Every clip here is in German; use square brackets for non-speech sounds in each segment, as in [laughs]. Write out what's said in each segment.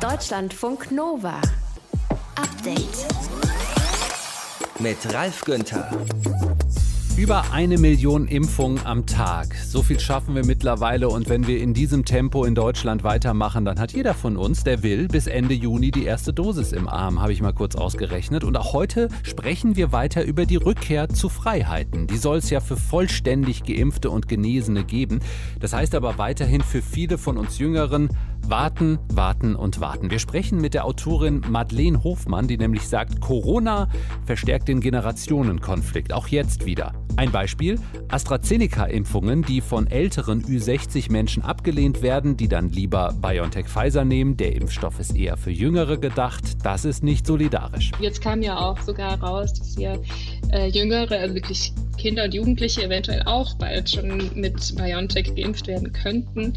Deutschlandfunk Nova. Update. Mit Ralf Günther. Über eine Million Impfungen am Tag. So viel schaffen wir mittlerweile und wenn wir in diesem Tempo in Deutschland weitermachen, dann hat jeder von uns, der will, bis Ende Juni die erste Dosis im Arm, habe ich mal kurz ausgerechnet. Und auch heute sprechen wir weiter über die Rückkehr zu Freiheiten. Die soll es ja für vollständig geimpfte und Genesene geben. Das heißt aber weiterhin für viele von uns Jüngeren, Warten, warten und warten. Wir sprechen mit der Autorin Madeleine Hofmann, die nämlich sagt, Corona verstärkt den Generationenkonflikt, auch jetzt wieder. Ein Beispiel, AstraZeneca-Impfungen, die von älteren Ü60-Menschen abgelehnt werden, die dann lieber BioNTech Pfizer nehmen. Der Impfstoff ist eher für Jüngere gedacht. Das ist nicht solidarisch. Jetzt kam ja auch sogar raus, dass wir äh, Jüngere, also wirklich Kinder und Jugendliche eventuell auch bald schon mit BioNTech geimpft werden könnten.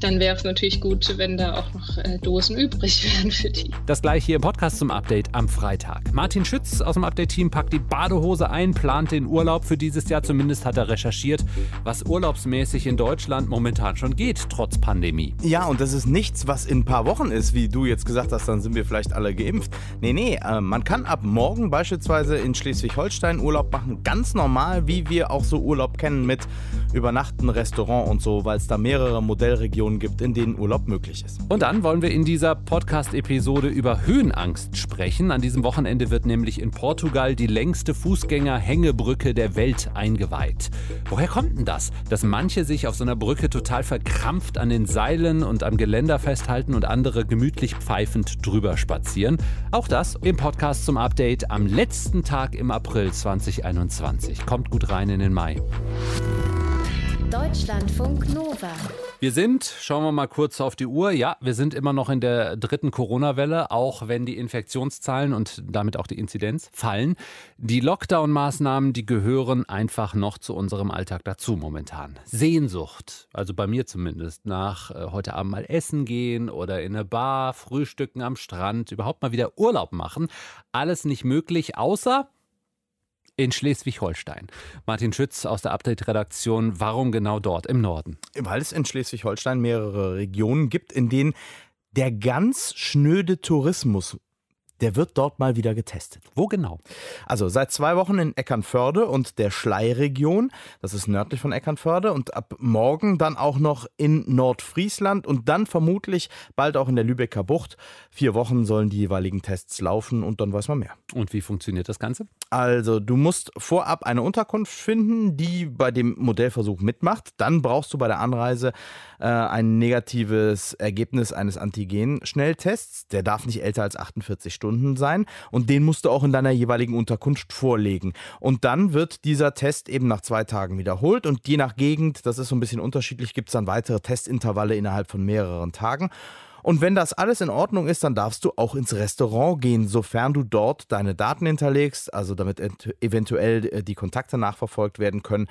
Dann wäre es natürlich gut, wenn da auch noch äh, Dosen übrig [laughs] wären für die. Das gleiche hier im Podcast zum Update am Freitag. Martin Schütz aus dem Update-Team packt die Badehose ein, plant den Urlaub für dieses Jahr. Zumindest hat er recherchiert, was urlaubsmäßig in Deutschland momentan schon geht, trotz Pandemie. Ja, und das ist nichts, was in ein paar Wochen ist, wie du jetzt gesagt hast, dann sind wir vielleicht alle geimpft. Nee, nee, äh, man kann ab morgen beispielsweise in Schleswig-Holstein Urlaub machen, ganz normal wie wir auch so Urlaub kennen mit Übernachten, Restaurant und so, weil es da mehrere Modellregionen gibt, in denen Urlaub möglich ist. Und dann wollen wir in dieser Podcast-Episode über Höhenangst sprechen. An diesem Wochenende wird nämlich in Portugal die längste Fußgänger-Hängebrücke der Welt eingeweiht. Woher kommt denn das, dass manche sich auf so einer Brücke total verkrampft an den Seilen und am Geländer festhalten und andere gemütlich pfeifend drüber spazieren? Auch das im Podcast zum Update am letzten Tag im April 2021. Kommt gut rein in den Mai. Deutschlandfunk Nova. Wir sind, schauen wir mal kurz auf die Uhr, ja, wir sind immer noch in der dritten Corona-Welle, auch wenn die Infektionszahlen und damit auch die Inzidenz fallen. Die Lockdown-Maßnahmen, die gehören einfach noch zu unserem Alltag dazu momentan. Sehnsucht, also bei mir zumindest, nach äh, heute Abend mal essen gehen oder in eine Bar, frühstücken am Strand, überhaupt mal wieder Urlaub machen. Alles nicht möglich, außer in Schleswig-Holstein. Martin Schütz aus der Update-Redaktion, warum genau dort im Norden? Weil es in Schleswig-Holstein mehrere Regionen gibt, in denen der ganz schnöde Tourismus der wird dort mal wieder getestet. Wo genau? Also seit zwei Wochen in Eckernförde und der Schlei-Region, das ist nördlich von Eckernförde, und ab morgen dann auch noch in Nordfriesland und dann vermutlich bald auch in der Lübecker Bucht. Vier Wochen sollen die jeweiligen Tests laufen und dann weiß man mehr. Und wie funktioniert das Ganze? Also du musst vorab eine Unterkunft finden, die bei dem Modellversuch mitmacht. Dann brauchst du bei der Anreise äh, ein negatives Ergebnis eines Antigen-Schnelltests. Der darf nicht älter als 48 Stunden Stunden sein und den musst du auch in deiner jeweiligen Unterkunft vorlegen. Und dann wird dieser Test eben nach zwei Tagen wiederholt und je nach Gegend, das ist so ein bisschen unterschiedlich, gibt es dann weitere Testintervalle innerhalb von mehreren Tagen. Und wenn das alles in Ordnung ist, dann darfst du auch ins Restaurant gehen, sofern du dort deine Daten hinterlegst, also damit eventuell äh, die Kontakte nachverfolgt werden können.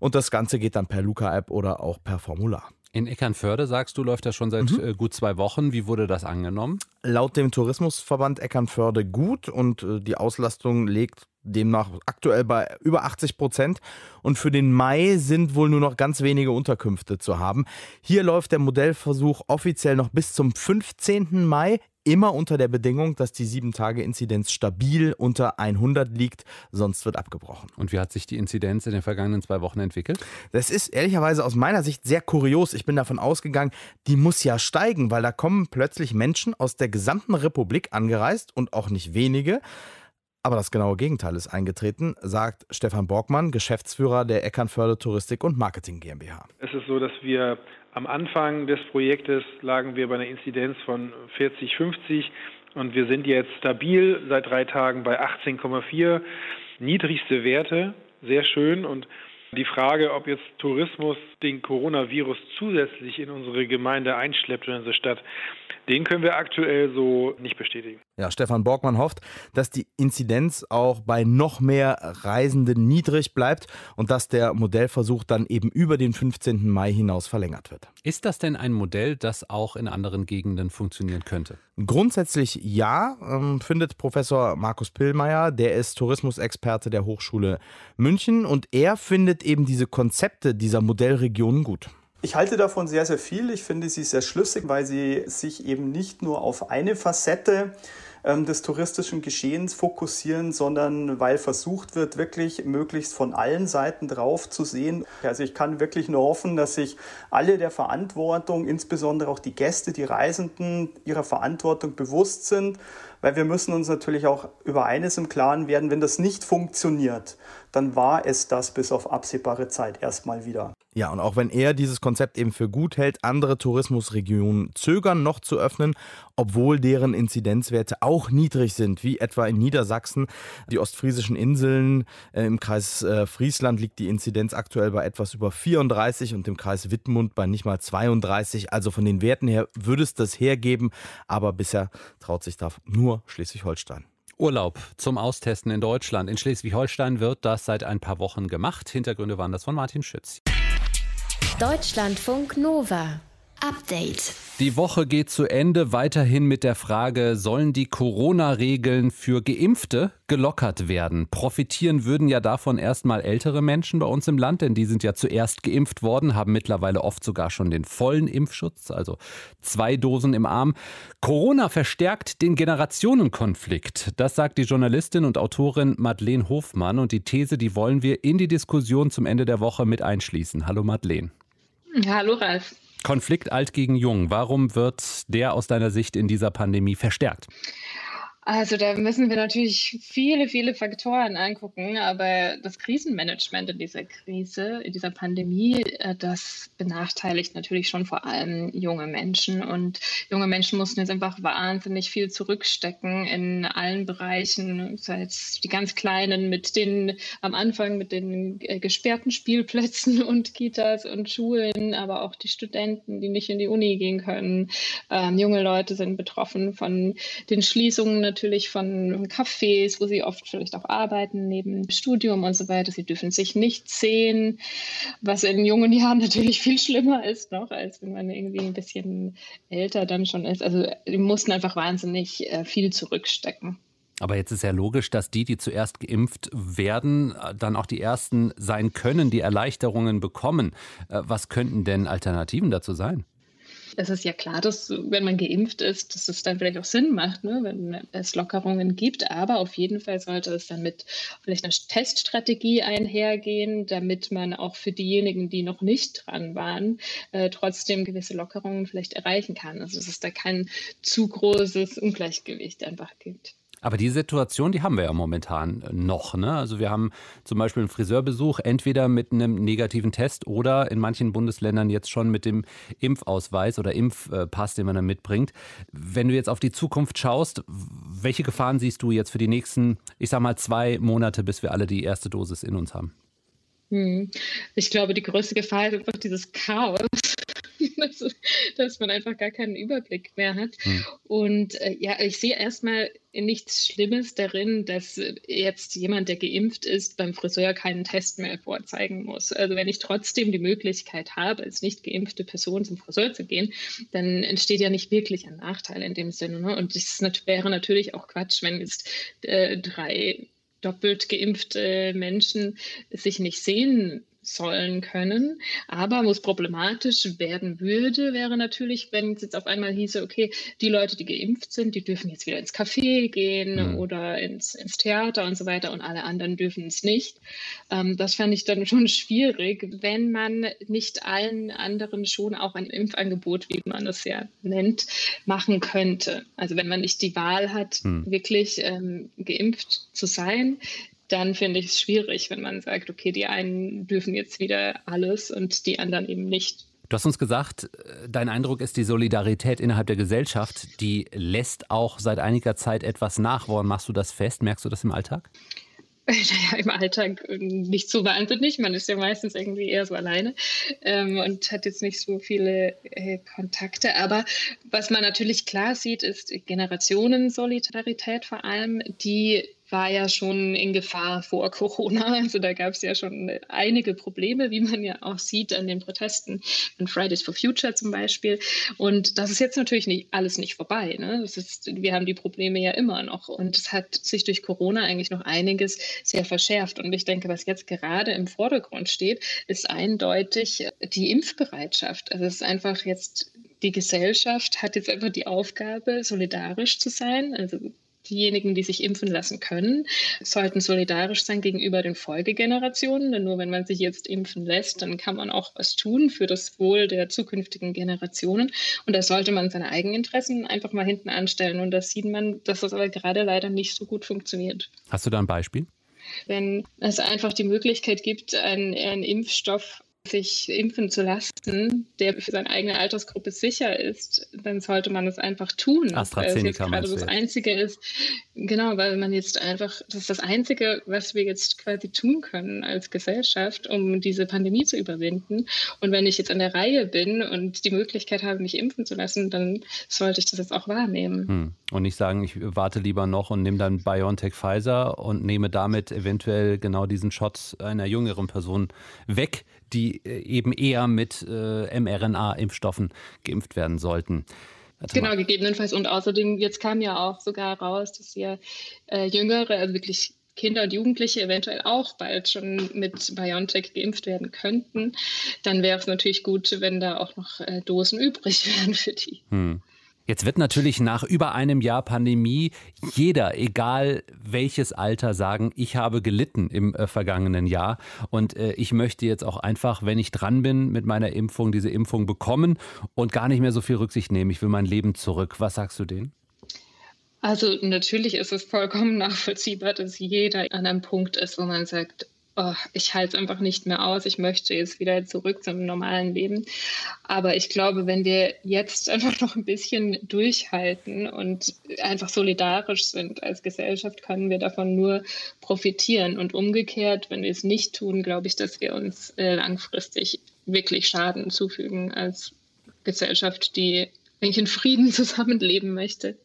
Und das Ganze geht dann per Luca-App oder auch per Formular. In Eckernförde, sagst du, läuft das schon seit mhm. Äh, gut zwei Wochen. Wie wurde das angenommen? Laut dem Tourismusverband Eckernförde gut und äh, die Auslastung liegt demnach aktuell bei über 80 Prozent. Und für den Mai sind wohl nur noch ganz wenige Unterkünfte zu haben. Hier läuft der Modellversuch offiziell noch bis zum 15. Mai immer unter der Bedingung, dass die 7-Tage-Inzidenz stabil unter 100 liegt, sonst wird abgebrochen. Und wie hat sich die Inzidenz in den vergangenen zwei Wochen entwickelt? Das ist ehrlicherweise aus meiner Sicht sehr kurios. Ich bin davon ausgegangen, die muss ja steigen, weil da kommen plötzlich Menschen aus der gesamten Republik angereist und auch nicht wenige. Aber das genaue Gegenteil ist eingetreten, sagt Stefan Borgmann, Geschäftsführer der Eckernförde Touristik und Marketing GmbH. Es ist so, dass wir am Anfang des Projektes lagen wir bei einer Inzidenz von 40, 50 und wir sind jetzt stabil seit drei Tagen bei 18,4. Niedrigste Werte, sehr schön und die Frage, ob jetzt Tourismus den Coronavirus zusätzlich in unsere Gemeinde einschleppt oder in unsere Stadt, den können wir aktuell so nicht bestätigen. Ja, Stefan Borgmann hofft, dass die Inzidenz auch bei noch mehr Reisenden niedrig bleibt und dass der Modellversuch dann eben über den 15. Mai hinaus verlängert wird. Ist das denn ein Modell, das auch in anderen Gegenden funktionieren könnte? Grundsätzlich ja, ähm, findet Professor Markus Pillmeier, der ist Tourismusexperte der Hochschule München und er findet eben diese Konzepte dieser Modellregionen gut. Ich halte davon sehr, sehr viel. Ich finde sie sehr schlüssig, weil sie sich eben nicht nur auf eine Facette ähm, des touristischen Geschehens fokussieren, sondern weil versucht wird, wirklich möglichst von allen Seiten drauf zu sehen. Also ich kann wirklich nur hoffen, dass sich alle der Verantwortung, insbesondere auch die Gäste, die Reisenden, ihrer Verantwortung bewusst sind, weil wir müssen uns natürlich auch über eines im Klaren werden, wenn das nicht funktioniert, dann war es das bis auf absehbare Zeit erstmal wieder. Ja, und auch wenn er dieses Konzept eben für gut hält, andere Tourismusregionen zögern noch zu öffnen, obwohl deren Inzidenzwerte auch niedrig sind, wie etwa in Niedersachsen. Die ostfriesischen Inseln äh, im Kreis äh, Friesland liegt die Inzidenz aktuell bei etwas über 34 und im Kreis Wittmund bei nicht mal 32. Also von den Werten her würde es das hergeben, aber bisher traut sich da nur Schleswig-Holstein. Urlaub zum Austesten in Deutschland. In Schleswig-Holstein wird das seit ein paar Wochen gemacht. Hintergründe waren das von Martin Schütz. Deutschlandfunk Nova. Update. Die Woche geht zu Ende weiterhin mit der Frage, sollen die Corona-Regeln für Geimpfte gelockert werden? Profitieren würden ja davon erstmal ältere Menschen bei uns im Land, denn die sind ja zuerst geimpft worden, haben mittlerweile oft sogar schon den vollen Impfschutz, also zwei Dosen im Arm. Corona verstärkt den Generationenkonflikt. Das sagt die Journalistin und Autorin Madeleine Hofmann und die These, die wollen wir in die Diskussion zum Ende der Woche mit einschließen. Hallo Madeleine. Hallo Ralf. Konflikt alt gegen jung. Warum wird der aus deiner Sicht in dieser Pandemie verstärkt? Also da müssen wir natürlich viele, viele Faktoren angucken, aber das Krisenmanagement in dieser Krise, in dieser Pandemie, äh, das benachteiligt natürlich schon vor allem junge Menschen. Und junge Menschen mussten jetzt einfach wahnsinnig viel zurückstecken in allen Bereichen, sei es die ganz Kleinen mit den am Anfang mit den äh, gesperrten Spielplätzen [laughs] und Kitas und Schulen, aber auch die Studenten, die nicht in die Uni gehen können. Ähm, junge Leute sind betroffen von den Schließungen natürlich von Cafés, wo sie oft vielleicht auch arbeiten, neben Studium und so weiter. Sie dürfen sich nicht sehen, was in jungen Jahren [laughs] natürlich viel schlimmer ist noch, als wenn man irgendwie ein bisschen älter dann schon ist. Also die mussten einfach wahnsinnig äh, viel zurückstecken. Aber jetzt ist ja logisch, dass die, die zuerst geimpft werden, dann auch die ersten sein können, die Erleichterungen bekommen. Äh, was könnten denn Alternativen dazu sein? Es ist ja klar, dass wenn man geimpft ist, dass es dann vielleicht auch Sinn macht, ne, wenn es Lockerungen gibt. Aber auf jeden Fall sollte es dann mit vielleicht einer Teststrategie einhergehen, damit man auch für diejenigen, die noch nicht dran waren, äh, trotzdem gewisse Lockerungen vielleicht erreichen kann. Also dass es da kein zu großes Ungleichgewicht einfach gibt. Aber die Situation, die haben wir ja momentan noch. Ne? Also wir haben zum Beispiel einen Friseurbesuch entweder mit einem negativen Test oder in manchen Bundesländern jetzt schon mit dem Impfausweis oder Impfpass, den man dann mitbringt. Wenn du jetzt auf die Zukunft schaust, welche Gefahren siehst du jetzt für die nächsten, ich sag mal, zwei Monate, bis wir alle die erste Dosis in uns haben? Hm. Ich glaube, die größte Gefahr ist einfach dieses Chaos, [laughs] dass, dass, man einfach gar keinen Überblick mehr hat. Hm. Und äh, ja, ich sehe erstmal nichts Schlimmes darin, dass jetzt jemand, der geimpft ist, beim Friseur keinen Test mehr vorzeigen muss. Also wenn ich trotzdem die Möglichkeit habe, als nicht geimpfte Person zum Friseur zu gehen, dann entsteht ja nicht wirklich ein Nachteil in dem Sinne. Ne? Und es wäre natürlich auch Quatsch, wenn jetzt äh, drei doppelt geimpfte Menschen sich nicht sehen sollen können. Aber wo es problematisch werden würde, wäre natürlich, wenn es jetzt auf einmal hieße, okay, die Leute, die geimpft sind, die dürfen jetzt wieder ins Café gehen mhm. oder ins, ins Theater und so weiter und alle anderen dürfen es nicht. Ähm, das fände ich dann [laughs] schon schwierig, wenn man nicht allen anderen schon auch ein Impfangebot, wie man es ja nennt, machen könnte. Also wenn man nicht die Wahl hat, mhm. wirklich ähm, geimpft zu sein, dann finde ich es schwierig, wenn man sagt, okay, die einen dürfen jetzt wieder alles und die anderen eben nicht. Du hast uns gesagt, äh, dein Eindruck ist, die Solidarität innerhalb der Gesellschaft, die lässt auch seit einiger Zeit etwas nach. Woran machst du das fest? Merkst du das im Alltag? [laughs] Naja, im Alltag äh, nicht so wahnsinnig. Man ist ja meistens irgendwie eher so alleine ähm, und hat jetzt nicht so viele äh, Kontakte. Aber was man natürlich klar sieht, ist Generationensolidarität vor allem, die war ja schon in Gefahr vor [laughs] Corona. Also da gab es ja schon einige Probleme, wie man ja auch sieht an den Protesten von Fridays for Future zum Beispiel. Und das ist jetzt natürlich nicht alles nicht vorbei. Ne? Das ist, wir haben die Probleme ja immer noch. Und es hat sich durch Corona eigentlich noch einiges sehr verschärft. Und ich denke, was jetzt gerade im Vordergrund steht, ist eindeutig die Impfbereitschaft. Also es ist einfach jetzt die Gesellschaft hat jetzt einfach die Aufgabe, solidarisch zu sein. Also diejenigen, die sich impfen lassen können, sollten solidarisch sein gegenüber den Folgegenerationen. Denn nur wenn man sich jetzt impfen lässt, dann kann man auch was tun für das Wohl der zukünftigen Generationen. Und da sollte man seine Eigeninteressen einfach mal hinten anstellen. Und da sieht man, dass das aber gerade leider nicht so gut funktioniert. Hast du da ein Beispiel? Wenn es einfach die Möglichkeit gibt, einen, einen Impfstoff sich impfen zu lassen, der für seine eigene Altersgruppe sicher ist, dann sollte man es einfach tun. AstraZeneca weil es jetzt gerade das Einzige ist, genau, weil man jetzt einfach, das ist das Einzige, was wir jetzt quasi tun können als Gesellschaft, um diese Pandemie zu überwinden. Und wenn ich jetzt an der Reihe bin und die Möglichkeit habe, mich impfen zu lassen, dann sollte ich das jetzt auch wahrnehmen. Hm. Und nicht sagen, ich warte lieber noch und nehme dann BioNTech Pfizer und nehme damit eventuell genau diesen Shot einer jüngeren Person weg, die äh, eben eher mit äh, mRNA-Impfstoffen geimpft werden sollten. Genau, gegebenenfalls. Und außerdem, jetzt kam ja auch sogar raus, dass ja äh, Jüngere, also wirklich Kinder und Jugendliche eventuell auch bald schon mit BioNTech geimpft werden könnten. Dann wäre es natürlich gut, wenn da auch noch äh, Dosen übrig [laughs] wären für die. Hm. Jetzt wird natürlich nach über einem Jahr Pandemie jeder, egal welches Alter, sagen, ich habe gelitten im äh, vergangenen Jahr und äh, ich möchte jetzt auch einfach, wenn ich dran bin mit meiner Impfung, diese Impfung bekommen und gar nicht mehr so viel Rücksicht nehmen. Ich will mein Leben zurück. Was sagst du denen? Also natürlich ist es vollkommen nachvollziehbar, dass jeder an einem Punkt ist, wo man sagt, oh, ich halte es einfach nicht mehr aus, ich möchte jetzt wieder zurück zum normalen Leben. Aber ich glaube, wenn wir jetzt [laughs] einfach noch ein bisschen durchhalten und einfach solidarisch sind als Gesellschaft, können wir davon nur profitieren. Und umgekehrt, wenn wir es nicht tun, glaube ich, dass wir uns äh, langfristig wirklich Schaden zufügen als Gesellschaft, die eigentlich in Frieden [laughs] zusammenleben möchte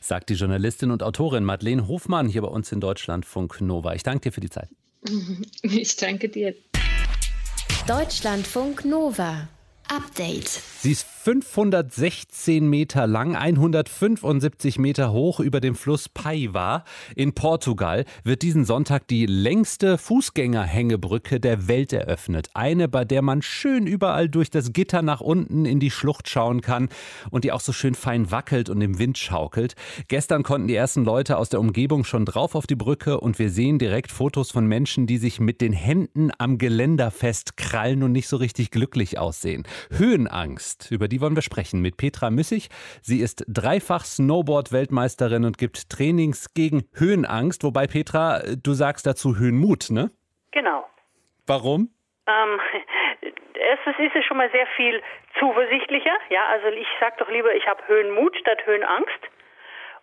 sagt die Journalistin und Autorin Madeleine Hofmann hier bei uns in Deutschlandfunk Nova. Ich danke dir für die Zeit. [laughs] Ich danke dir. Deutschlandfunk Nova. Update. Sie ist 516 Meter lang, 175 Meter hoch über dem Fluss Paiva. In Portugal wird diesen Sonntag die längste Fußgängerhängebrücke der Welt eröffnet. Eine, bei der man schön überall durch das Gitter nach unten in die Schlucht schauen kann und die auch so schön fein wackelt und im Wind schaukelt. Gestern konnten die ersten Leute aus der Umgebung schon drauf auf die Brücke und wir sehen direkt Fotos von Menschen, die sich mit den Händen am Geländer festkrallen und nicht so richtig glücklich aussehen. Höhenangst, über die wollen wir sprechen mit Petra Müssig. Sie ist dreifach Snowboard-Weltmeisterin und gibt Trainings gegen Höhenangst. Wobei, Petra, du sagst dazu Höhenmut, ne? Genau. Warum? Ähm, [laughs] erstens ist es schon mal sehr viel zuversichtlicher. Ja, also ich sage doch lieber, ich habe Höhenmut statt Höhenangst.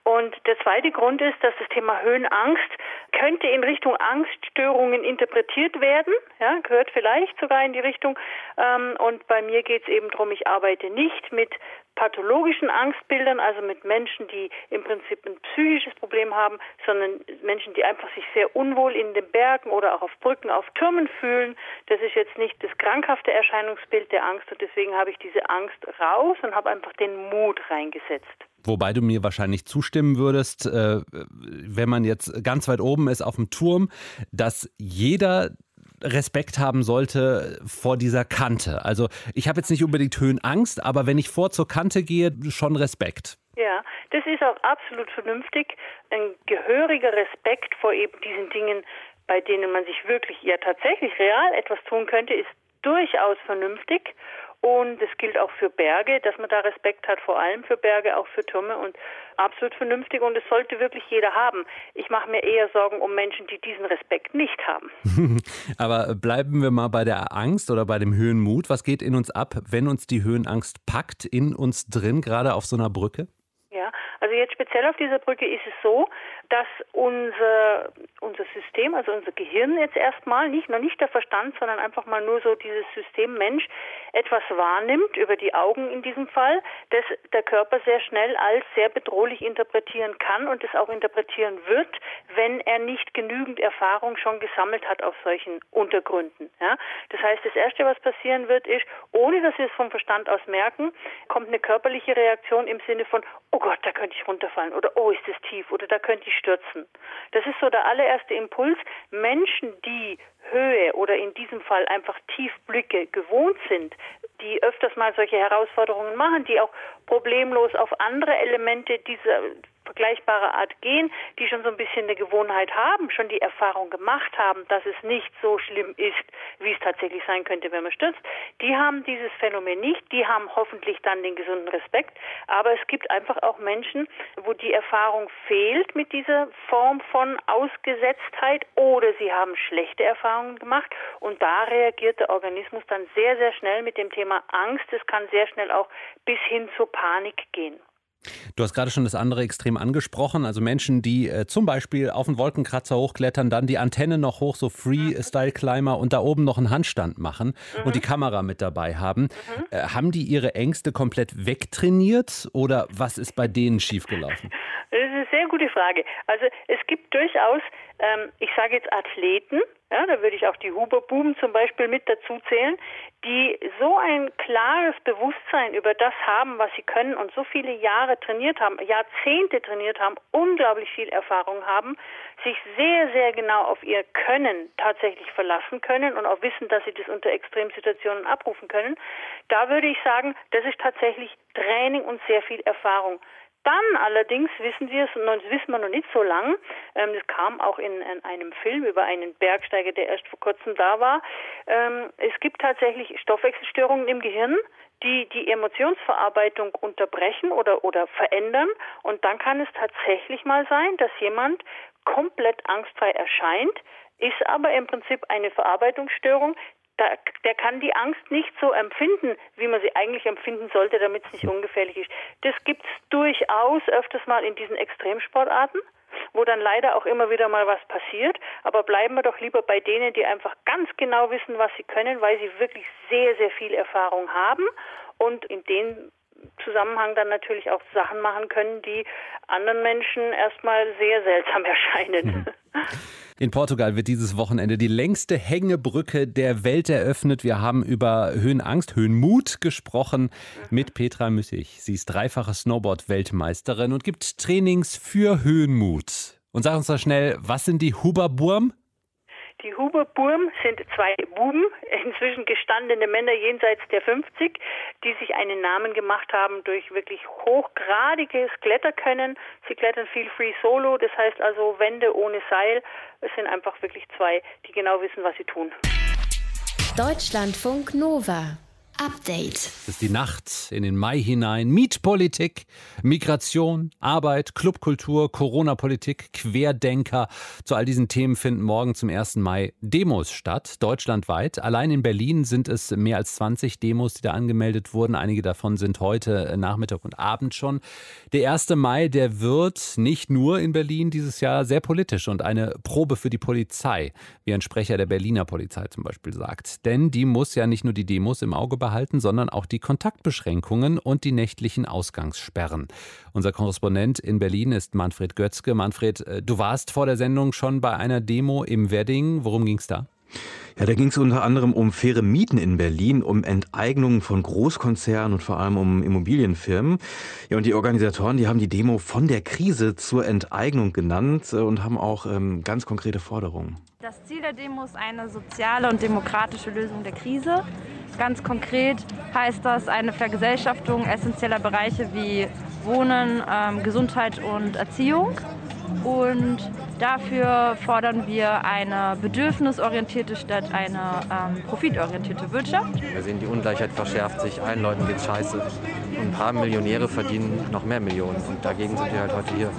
Und der zweite Grund ist, dass das Thema Höhenangst könnte in Richtung Angststörungen interpretiert werden, ja, gehört vielleicht sogar in die Richtung. Ähm, und bei mir geht es eben darum, ich arbeite nicht mit pathologischen Angstbildern, also mit Menschen, die im Prinzip ein psychisches Problem haben, sondern Menschen, die einfach sich sehr unwohl in den Bergen oder auch auf Brücken, auf Türmen fühlen. Das ist jetzt nicht das krankhafte Erscheinungsbild der Angst und deswegen habe ich diese Angst raus und habe einfach den Mut reingesetzt. Wobei du mir wahrscheinlich zustimmen würdest, äh, wenn man jetzt ganz weit oben ist auf dem Turm, dass jeder Respekt haben sollte vor dieser Kante. Also ich habe jetzt nicht unbedingt Höhenangst, aber wenn ich vor zur Kante gehe, schon Respekt. Ja, das ist auch absolut vernünftig. Ein gehöriger Respekt vor eben diesen Dingen, bei denen man sich wirklich ja tatsächlich real etwas tun könnte, ist durchaus vernünftig. Und es gilt auch für Berge, dass man da Respekt hat, vor allem für Berge, auch für Türme und absolut vernünftig und es sollte wirklich jeder haben. Ich mache mir eher Sorgen um Menschen, die diesen Respekt nicht haben. [laughs] Aber bleiben wir mal bei der Angst oder bei dem Höhenmut. Was geht in uns ab, wenn uns die Höhenangst packt, in uns drin, gerade auf so einer Brücke? Also Also jetzt speziell auf dieser Brücke ist es so, dass unser, unser System, also unser Gehirn jetzt erstmal, nicht, noch nicht der Verstand, sondern einfach mal nur so dieses System Mensch, etwas wahrnimmt, über die Augen in diesem Fall, das der Körper sehr schnell als sehr bedrohlich interpretieren kann und es auch interpretieren wird, wenn er nicht genügend Erfahrung schon gesammelt hat auf solchen Untergründen. Ja? Das heißt, das Erste, was passieren wird, ist, ohne dass wir es vom Verstand aus merken, kommt eine körperliche Reaktion im Sinne von, oh Gott, da könnte ich runterfallen oder oh, ist das tief oder da könnte ich stürzen. Das ist so der allererste Impuls. Menschen, die Höhe oder in diesem Fall einfach Tiefblicke gewohnt sind, die öfters mal solche Herausforderungen machen, die auch problemlos auf andere Elemente dieser vergleichbare Art gehen, die schon so ein bisschen eine Gewohnheit haben, schon die Erfahrung gemacht haben, dass es nicht so schlimm ist, wie es tatsächlich sein könnte, wenn man stürzt, die haben dieses Phänomen nicht, die haben hoffentlich dann den gesunden Respekt, aber es gibt einfach auch Menschen, wo die Erfahrung fehlt mit dieser Form von Ausgesetztheit oder sie haben schlechte Erfahrungen gemacht und da reagiert der Organismus dann sehr, sehr schnell mit dem Thema Angst. Es kann sehr schnell auch bis hin zur Panik gehen. Du hast gerade schon das andere Extrem angesprochen, also Menschen, die äh, zum Beispiel auf einen Wolkenkratzer hochklettern, dann die Antenne noch hoch, so Freestyle-Climber und da oben noch einen Handstand machen mhm. und die Kamera mit dabei haben. Mhm. Äh, haben die ihre Ängste komplett wegtrainiert oder was ist bei denen schiefgelaufen? Das ist eine sehr gute Frage. Also es gibt durchaus, ähm, ich sage jetzt Athleten, ja, da würde ich auch die Huberbuben zum Beispiel mit dazu zählen, die so ein klares Bewusstsein über das haben, was sie können und so viele Jahre trainiert haben, Jahrzehnte trainiert haben, unglaublich viel Erfahrung haben, sich sehr, sehr genau auf ihr Können tatsächlich verlassen können und auch wissen, dass sie das unter Extremsituationen abrufen können. Da würde ich sagen, das ist tatsächlich Training und sehr viel Erfahrung. Dann allerdings wissen wir es, und das wissen wir noch nicht so lang, ähm, das kam auch in, in, einem Film über einen Bergsteiger, der erst vor kurzem da war, ähm, es gibt tatsächlich Stoffwechselstörungen im Gehirn, die die Emotionsverarbeitung unterbrechen oder, oder verändern. Und dann kann es tatsächlich mal sein, dass jemand komplett angstfrei erscheint, ist aber im Prinzip eine Verarbeitungsstörung, da, der kann die Angst nicht so empfinden, wie man sie eigentlich empfinden sollte, damit es nicht ungefährlich ist. Das gibt es durchaus öfters mal in diesen Extremsportarten, wo dann leider auch immer wieder mal was passiert. Aber bleiben wir doch lieber bei denen, die einfach ganz genau wissen, was sie können, weil sie wirklich sehr, sehr viel Erfahrung haben und in den Zusammenhang dann natürlich auch Sachen machen können, die anderen Menschen erstmal sehr seltsam [laughs] erscheinen. Mhm. In Portugal wird dieses Wochenende die längste Hängebrücke der Welt eröffnet. Wir haben über Höhenangst, Höhenmut gesprochen mit Petra Müssig. Sie ist dreifache Snowboard-Weltmeisterin und gibt Trainings für Höhenmut. Und sag uns da schnell, was sind die Huberburm? Die Huberburm sind zwei Buben, inzwischen gestandene Männer jenseits der 50, die sich einen Namen gemacht haben durch wirklich hochgradiges Kletterkönnen. Sie klettern viel Free Solo, das heißt also Wände ohne Seil. Es sind einfach wirklich zwei, die genau wissen, was sie tun. Deutschlandfunk Nova Update. Es ist die Nacht in den Mai hinein. Mietpolitik, Migration, Arbeit, Clubkultur, Corona-Politik, Querdenker. Zu all diesen Themen finden morgen zum 1. Mai Demos statt, deutschlandweit. Allein in Berlin sind es mehr als 20 Demos, die da angemeldet wurden. Einige davon sind heute Nachmittag und Abend schon. Der 1. Mai, der wird nicht nur in Berlin dieses Jahr sehr politisch und eine Probe für die Polizei, wie ein Sprecher der Berliner Polizei zum Beispiel sagt. Denn die muss ja nicht nur die Demos im Auge behalten, behalten, sondern auch die Kontaktbeschränkungen und die nächtlichen Ausgangssperren. Unser Korrespondent in Berlin ist Manfred Götzke. Manfred, äh, du warst vor der Sendung schon bei einer Demo im Wedding. Worum ging es da? Ja, da ging es unter anderem um faire Mieten in Berlin, um Enteignungen von Großkonzernen und vor allem um Immobilienfirmen. Ja, und die Organisatoren, die haben die Demo von der Krise zur Enteignung genannt äh, und haben auch ähm, ganz konkrete Forderungen. Das Ziel der Demo ist eine soziale und demokratische Lösung der Krise. Ganz konkret heißt das eine Vergesellschaftung essentieller Bereiche wie Wohnen, ähm, Gesundheit und Erziehung. Und dafür fordern wir eine bedürfnisorientierte statt eine ähm, profitorientierte Wirtschaft. Wir sehen, die Ungleichheit verschärft sich, allen Leuten geht's scheiße. Und ein paar Millionäre verdienen noch mehr Millionen. Und dagegen sind wir halt heute hier.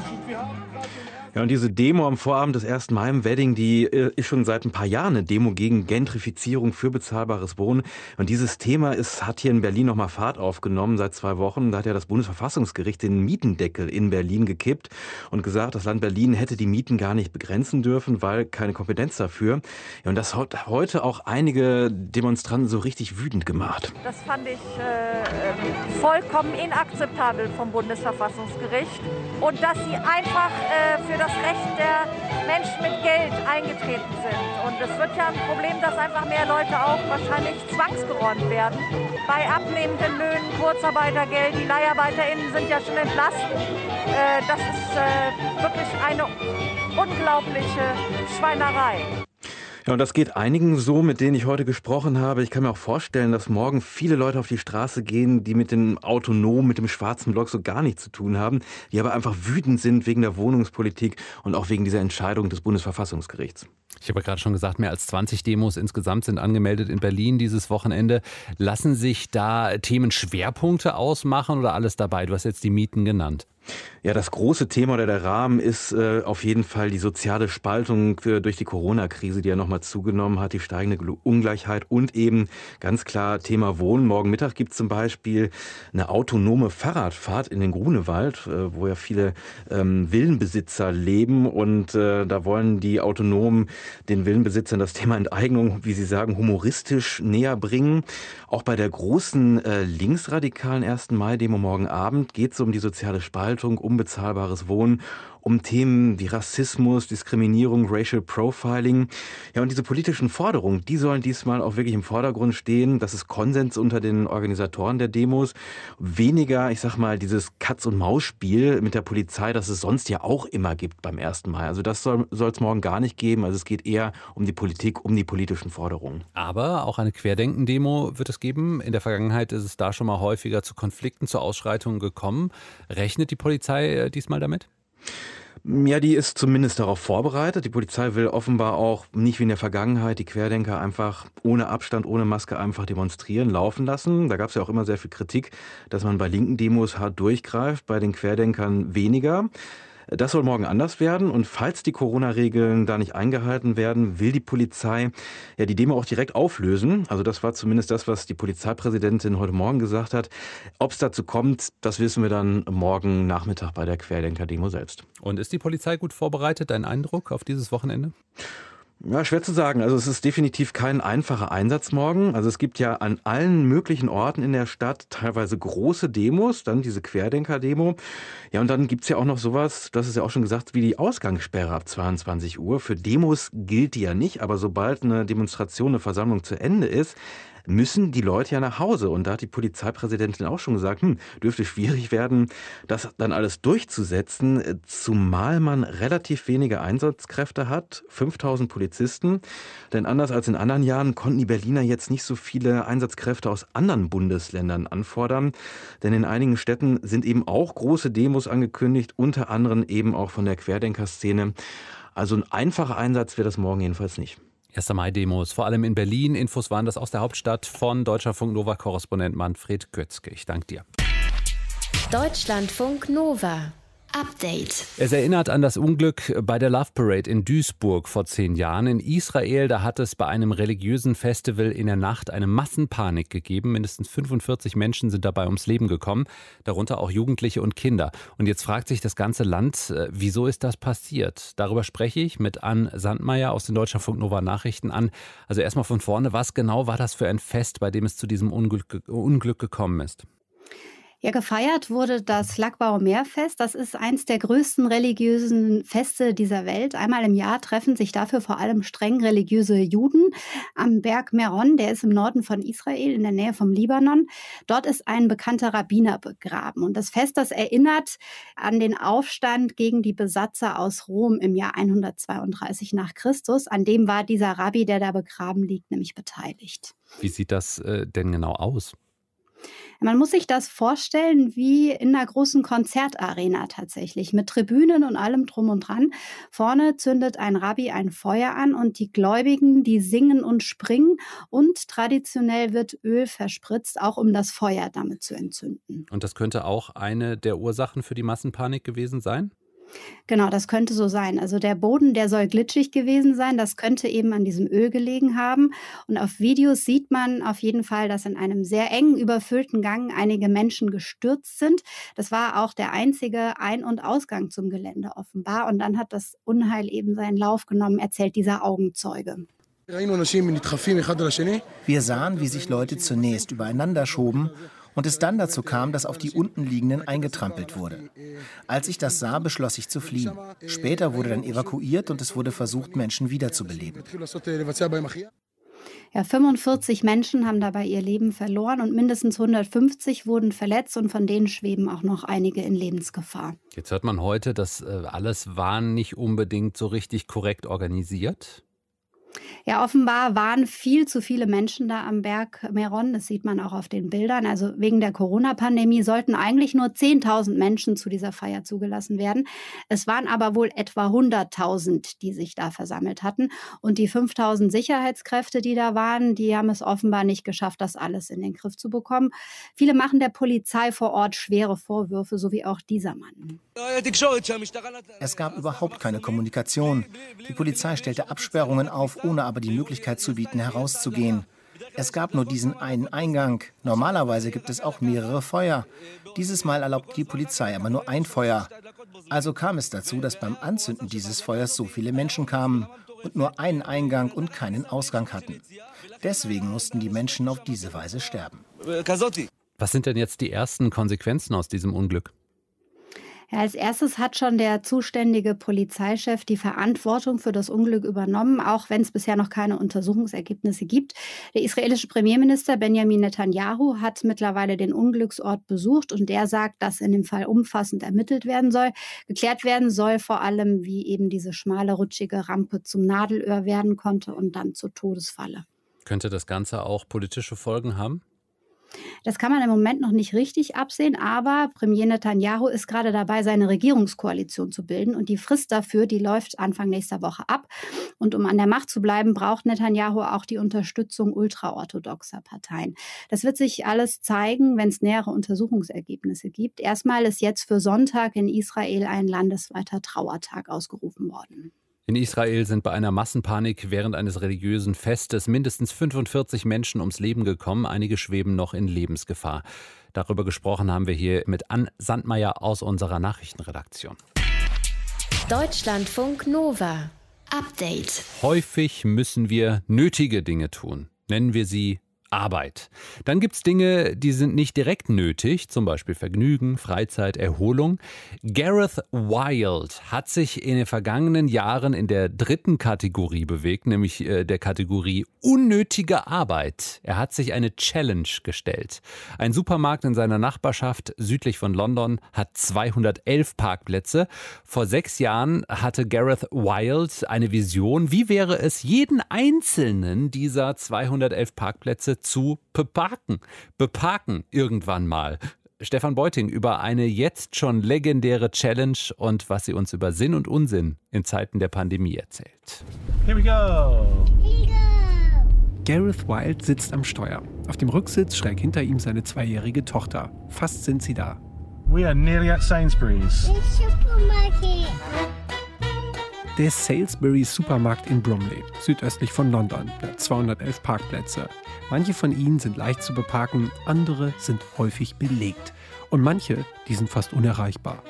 Ja, und diese Demo am Vorabend des 1. Mai im Wedding, die äh, ist schon seit ein paar Jahren eine Demo gegen Gentrifizierung für bezahlbares Wohnen. Und dieses Thema ist, hat hier in Berlin nochmal Fahrt aufgenommen seit zwei Wochen. Da hat ja das Bundesverfassungsgericht den Mietendeckel in Berlin gekippt und gesagt, das Land Berlin hätte die Mieten gar nicht begrenzen dürfen, weil keine Kompetenz dafür. Ja, und das hat heute auch einige Demonstranten so richtig wütend gemacht. Das fand ich äh, vollkommen inakzeptabel vom Bundesverfassungsgericht. Und dass sie einfach äh, für das Recht der Menschen mit Geld eingetreten sind. Und es wird ja ein Problem, dass einfach mehr Leute auch wahrscheinlich zwangsgeräumt werden. Bei abnehmenden Löhnen, Kurzarbeitergeld, die LeiharbeiterInnen sind ja schon entlassen. Äh, das ist äh, wirklich eine unglaubliche Schweinerei. Ja, und das geht einigen so, mit denen ich heute gesprochen habe. Ich kann mir auch vorstellen, dass morgen viele Leute auf die Straße gehen, die mit dem Autonom, mit dem schwarzen Block so gar nichts zu tun haben, die aber einfach wütend sind wegen der Wohnungspolitik und auch wegen dieser Entscheidung des Bundesverfassungsgerichts. Ich habe gerade schon gesagt, mehr als 20 Demos insgesamt sind angemeldet in Berlin dieses Wochenende. Lassen sich da Themenschwerpunkte ausmachen oder alles dabei? Du hast jetzt die Mieten genannt. Ja, das große Thema oder der Rahmen ist äh, auf jeden Fall die soziale Spaltung äh, durch die Corona-Krise, die ja nochmal zugenommen hat, die steigende Ungleichheit und eben ganz klar Thema Wohnen. Morgen Mittag gibt es zum Beispiel eine autonome Fahrradfahrt in den Grunewald, äh, wo ja viele ähm, Villenbesitzer leben und äh, da wollen die Autonomen den Villenbesitzern das Thema Enteignung, wie sie sagen, humoristisch näher bringen. Auch bei der großen äh, linksradikalen 1. Mai-Demo morgen Abend geht es um die soziale Spaltung, unbezahlbares Wohnen, um Themen wie Rassismus, Diskriminierung, Racial Profiling. Ja, und diese politischen Forderungen, die sollen diesmal auch wirklich im Vordergrund stehen. Das ist Konsens unter den Organisatoren der Demos. Weniger, ich sag mal, dieses Katz-und-Maus-Spiel mit der Polizei, das es sonst ja auch immer gibt beim 1. Mai. Also das soll es morgen gar nicht geben. Also es geht eher um die Politik, um die politischen Forderungen. Aber auch eine Querdenken-Demo wird es geben. In der Vergangenheit ist es da schon mal häufiger zu Konflikten, zu Ausschreitungen gekommen. Rechnet die Polizei äh, diesmal damit? Ja, die ist zumindest darauf vorbereitet. Die Polizei will offenbar auch nicht wie in der Vergangenheit die Querdenker einfach ohne Abstand, ohne Maske einfach demonstrieren, laufen lassen. Da gab es ja auch immer sehr viel Kritik, dass man bei linken Demos hart durchgreift, bei den Querdenkern weniger. Das soll morgen anders werden. Und falls die Corona-Regeln da nicht eingehalten werden, will die Polizei ja die Demo auch direkt auflösen. Also das war zumindest das, was die Polizeipräsidentin heute Morgen gesagt hat. Ob es dazu kommt, das wissen wir dann morgen Nachmittag bei der Querdenker-Demo selbst. Und ist die Polizei gut vorbereitet? Dein Eindruck auf dieses Wochenende? Ja, schwer zu sagen. Also es ist definitiv kein einfacher Einsatz morgen. Also es gibt ja an allen möglichen Orten in der Stadt teilweise große Demos, dann diese Querdenker-Demo. Ja, und dann gibt's ja auch noch sowas, das ist ja auch schon gesagt, wie die Ausgangssperre ab 22 Uhr. Für Demos gilt die ja nicht, aber sobald eine Demonstration, eine Versammlung zu Ende ist, müssen die Leute ja nach Hause. Und da hat die Polizeipräsidentin auch schon gesagt, hm, dürfte schwierig werden, das dann alles durchzusetzen, zumal man relativ wenige Einsatzkräfte hat, 5000 Polizisten. Denn anders als in anderen Jahren konnten die Berliner jetzt nicht so viele Einsatzkräfte aus anderen Bundesländern anfordern. Denn in einigen Städten sind eben auch große Demos angekündigt, unter anderem eben auch von der Querdenkerszene. Also ein einfacher Einsatz wäre das morgen jedenfalls nicht. 1. Mai-Demos, vor allem in Berlin. Infos waren das aus der Hauptstadt von Deutschlandfunk Nova-Korrespondent Manfred Kötzke. Ich danke dir. Deutschlandfunk Nova. Update. Es erinnert an das Unglück bei der Love Parade in Duisburg vor zehn Jahren. In Israel, da hat es bei einem religiösen Festival in der Nacht eine Massenpanik gegeben. Mindestens 45 Menschen sind dabei ums Leben gekommen, darunter auch Jugendliche und Kinder. Und jetzt fragt sich das ganze Land, äh, wieso ist das passiert? Darüber spreche ich mit Ann Sandmeier aus den Deutschlandfunk Nova Nachrichten an. Also erstmal von vorne, was genau war das für ein Fest, bei dem es zu diesem Unglück, Unglück gekommen ist? Ja, gefeiert wurde das Lackbauer Meerfest. Das ist eins der größten religiösen Feste dieser Welt. Einmal im Jahr treffen sich dafür vor allem streng religiöse Juden am Berg Meron, der ist im Norden von Israel, in der Nähe vom Libanon. Dort ist ein bekannter Rabbiner begraben. Und das Fest, das erinnert an den Aufstand gegen die Besatzer aus Rom im Jahr 132 nach Christus. An dem war dieser Rabbi, der da begraben liegt, nämlich beteiligt. Wie sieht das äh, denn genau aus? Man muss sich das vorstellen wie in einer großen Konzertarena tatsächlich, mit Tribünen und allem drum und dran. Vorne zündet ein Rabbi ein Feuer an und die Gläubigen, die singen und springen und traditionell wird Öl verspritzt, auch um das Feuer damit zu entzünden. Und das könnte auch eine der Ursachen für die Massenpanik gewesen sein? Genau, das könnte so sein. Also der Boden, der soll glitschig gewesen sein. Das könnte eben an diesem Öl gelegen haben. Und auf Videos sieht man auf jeden Fall, dass in einem sehr engen, überfüllten Gang einige Menschen gestürzt sind. Das war auch der einzige Ein- und Ausgang zum Gelände offenbar. Und dann hat das Unheil eben seinen Lauf genommen, erzählt dieser Augenzeuge. Wir sahen, wie sich Leute zunächst übereinander schoben und es dann dazu kam, dass auf die untenliegenden eingetrampelt wurde. Als ich das sah, beschloss ich zu fliehen. Später wurde dann evakuiert und es wurde versucht, Menschen wiederzubeleben. Ja, 45 Menschen haben dabei ihr Leben verloren und mindestens 150 wurden verletzt und von denen schweben auch noch einige in Lebensgefahr. Jetzt hört man heute, dass äh, alles war nicht unbedingt so richtig korrekt organisiert. Ja, offenbar waren viel zu viele Menschen da am Berg Meron. Das sieht man auch auf den Bildern. Also wegen der Corona-Pandemie sollten eigentlich nur 10.000 Menschen zu dieser Feier zugelassen werden. Es waren aber wohl etwa 100.000, die sich da versammelt hatten. Und die 5.000 Sicherheitskräfte, die da waren, die haben es offenbar nicht geschafft, das alles in den Griff zu bekommen. Viele machen der Polizei vor Ort schwere Vorwürfe, so wie auch dieser Mann. Es gab überhaupt keine Kommunikation. Die Polizei stellte Absperrungen auf, ohne aber die Möglichkeit zu bieten, herauszugehen. Es gab nur diesen einen Eingang. Normalerweise gibt es auch mehrere Feuer. Dieses Mal erlaubt die Polizei aber nur ein Feuer. Also kam es dazu, dass beim Anzünden dieses Feuers so viele Menschen kamen und nur einen Eingang und keinen Ausgang hatten. Deswegen mussten die Menschen auf diese Weise sterben. Was sind denn jetzt die ersten Konsequenzen aus diesem Unglück? Ja, als erstes hat schon der zuständige Polizeichef die Verantwortung für das Unglück übernommen, auch wenn es bisher noch keine Untersuchungsergebnisse gibt. Der israelische Premierminister Benjamin Netanyahu hat mittlerweile den Unglücksort besucht und der sagt, dass in dem Fall umfassend ermittelt werden soll. Geklärt werden soll vor allem, wie eben diese schmale, rutschige Rampe zum Nadelöhr werden konnte und dann zur Todesfalle. Könnte das Ganze auch politische Folgen haben? Das kann man im Moment noch nicht richtig absehen, aber Premier Netanyahu ist gerade dabei, seine Regierungskoalition zu bilden und die Frist dafür, die läuft Anfang nächster Woche ab. Und um an der Macht zu bleiben, braucht Netanyahu auch die Unterstützung ultraorthodoxer Parteien. Das wird sich alles zeigen, wenn es nähere Untersuchungsergebnisse gibt. Erstmal ist jetzt für Sonntag in Israel ein landesweiter Trauertag ausgerufen worden. In Israel sind bei einer Massenpanik während eines religiösen Festes mindestens 45 Menschen ums Leben gekommen. Einige schweben noch in Lebensgefahr. Darüber gesprochen haben wir hier mit Ann Sandmeier aus unserer Nachrichtenredaktion. Deutschlandfunk Nova. Update. Häufig müssen wir nötige Dinge tun. Nennen wir sie Arbeit. Dann gibt es Dinge, die sind nicht direkt nötig, zum Beispiel Vergnügen, Freizeit, Erholung. Gareth Wild hat sich in den vergangenen Jahren in der dritten Kategorie bewegt, nämlich äh, der Kategorie unnötige Arbeit. Er hat sich eine Challenge gestellt. Ein Supermarkt in seiner Nachbarschaft südlich von London hat 211 Parkplätze. Vor sechs Jahren hatte Gareth Wild eine Vision. Wie wäre es, jeden einzelnen dieser 211 Parkplätze zu beparken. Beparken irgendwann mal. Stefan Beuting über eine jetzt schon legendäre Challenge und was sie uns über Sinn und Unsinn in Zeiten der Pandemie erzählt. Here we go. Gareth Wild sitzt am Steuer. Auf dem Rücksitz schräg hinter ihm seine zweijährige Tochter. Fast sind sie da. We are nearly at Sainsbury's. Der Salisbury Supermarkt in Bromley, südöstlich von London, hat 211 Parkplätze. Manche von ihnen sind leicht zu beparken, andere sind häufig belegt. Und manche, die sind fast unerreichbar.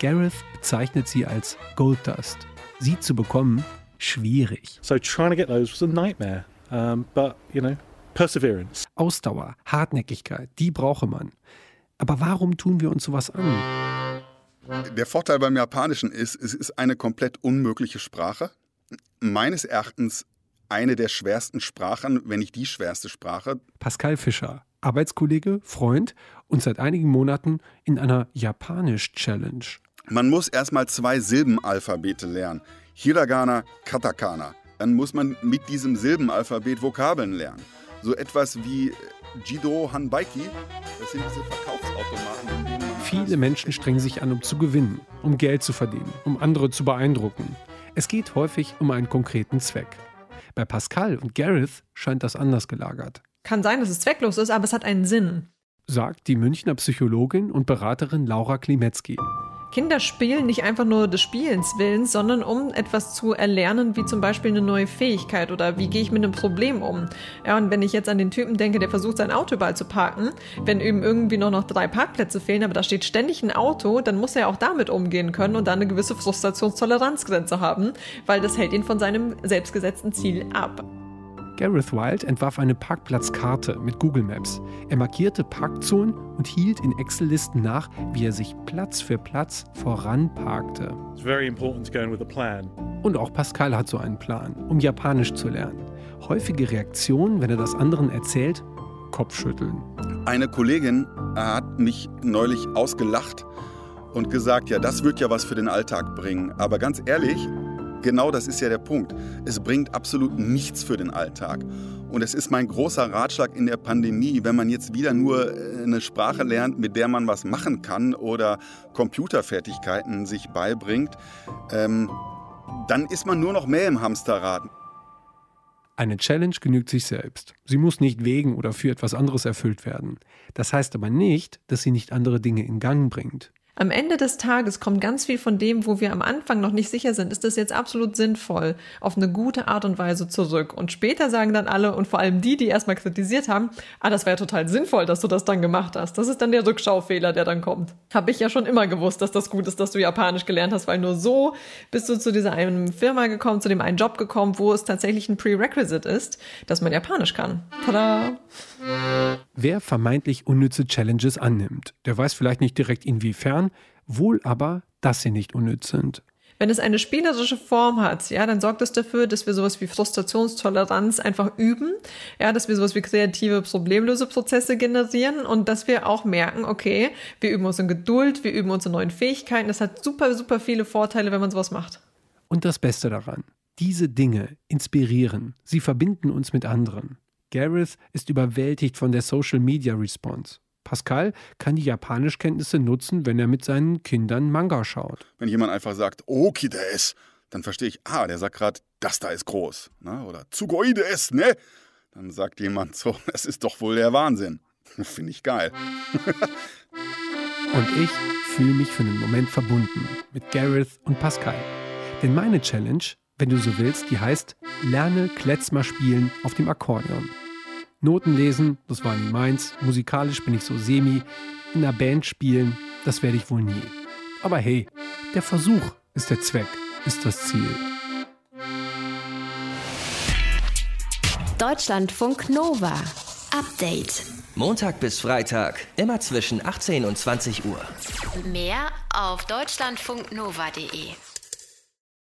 Gareth bezeichnet sie als Gold Dust. Sie zu bekommen, schwierig. So trying to get those was a nightmare. Um, but, you know, perseverance. Ausdauer, Hartnäckigkeit, die brauche man. Aber warum tun wir uns sowas an? Der Vorteil beim Japanischen ist, es ist eine komplett unmögliche Sprache. Meines Erachtens eine der schwersten Sprachen, wenn nicht die schwerste Sprache. Pascal Fischer, Arbeitskollege, Freund und seit einigen Monaten in einer Japanisch-Challenge. Man muss erstmal zwei Silbenalphabete lernen. Hiragana, Katakana. Dann muss man mit diesem Silbenalphabet Vokabeln lernen. So etwas wie Jido Hanbaiki. Das sind diese Verkaufsautomaten, in denen Viele Menschen strengen sich an, um zu gewinnen, um Geld zu verdienen, um andere zu beeindrucken. Es geht häufig um einen konkreten Zweck. Bei Pascal und Gareth scheint das anders gelagert. Kann sein, dass es zwecklos ist, aber es hat einen Sinn. Sagt die Münchner Psychologin und Beraterin Laura Klimetzki. Kinder spielen nicht einfach nur des Spielens willens, sondern um etwas zu erlernen, wie zum Beispiel eine neue Fähigkeit oder wie gehe ich mit einem Problem um. Ja, und wenn ich jetzt an den Typen denke, der versucht, sein Auto überall zu parken, wenn eben irgendwie nur noch drei Parkplätze fehlen, aber da steht ständig ein Auto, dann muss er auch damit umgehen können und dann eine gewisse Frustrationstoleranzgrenze haben, weil das hält ihn von seinem selbstgesetzten Ziel ab. Gareth Wild entwarf eine Parkplatzkarte mit Google Maps. Er markierte Parkzonen und hielt in Excel-Listen nach, wie er sich Platz für Platz voranparkte. Und auch Pascal hat so einen Plan, um Japanisch zu lernen. Häufige Reaktionen, wenn er das anderen erzählt, Kopfschütteln. Eine Kollegin hat mich neulich ausgelacht und gesagt, ja, das wird ja was für den Alltag bringen. Aber ganz ehrlich, genau das ist ja der Punkt. Es bringt absolut nichts für den Alltag. Und es ist mein großer Ratschlag in der Pandemie, wenn man jetzt wieder nur äh, eine Sprache lernt, mit der man was machen kann oder Computerfertigkeiten sich beibringt, ähm, dann ist man nur noch mehr im Hamsterrad. Eine Challenge genügt sich selbst. Sie muss nicht wegen oder für etwas anderes erfüllt werden. Das heißt aber nicht, dass sie nicht andere Dinge in Gang bringt. Am Ende des Tages kommt ganz viel von dem, wo wir am Anfang noch nicht sicher sind, ist das jetzt absolut sinnvoll, auf eine gute Art und Weise zurück. Und später sagen dann alle und vor allem die, die erstmal kritisiert haben, ah, das wäre total sinnvoll, dass du das dann gemacht hast. Das ist dann der Rückschaufehler, der dann kommt. Habe ich ja schon immer gewusst, dass das gut ist, dass du Japanisch gelernt hast, weil nur so bist du zu dieser einen Firma gekommen, zu dem einen Job gekommen, wo es tatsächlich ein Prerequisite ist, dass man Japanisch kann. Tada! Wer vermeintlich unnütze Challenges annimmt, der weiß vielleicht nicht direkt inwiefern, wohl aber, dass sie nicht unnütz sind. Wenn es eine spielerische Form hat, ja, dann sorgt es dafür, dass wir sowas wie Frustrationstoleranz einfach üben, ja, dass wir sowas wie kreative Problemlöseprozesse generieren und dass wir auch merken, okay, wir üben uns in Geduld, wir üben uns in neuen Fähigkeiten. Das hat super, super viele Vorteile, wenn man sowas macht. Und das Beste daran, diese Dinge inspirieren, sie verbinden uns mit anderen. Gareth ist überwältigt von der Social Media Response. Pascal kann die Japanischkenntnisse nutzen, wenn er mit seinen Kindern Manga schaut. Wenn jemand einfach sagt, Oki des, dann verstehe ich, ah, der sagt gerade, das da ist groß. Ne? Oder Tsugoi des, ne? Dann sagt jemand so, [laughs] das ist doch wohl der Wahnsinn. [laughs] Finde ich geil. und ich fühle mich für einen Moment verbunden mit Gareth und Pascal. Denn meine Challenge, wenn du so willst, die heißt Lerne Kletzmer spielen auf dem Akkordeon. Noten lesen, das war nie meins. Musikalisch bin ich so semi. In einer Band spielen, das werde ich wohl nie. Aber hey, der Versuch ist der Zweck, ist das Ziel. Deutschlandfunk Nova. Update. Montag bis Freitag, immer zwischen 18 und 20 Uhr. Mehr auf deutschlandfunknova.de.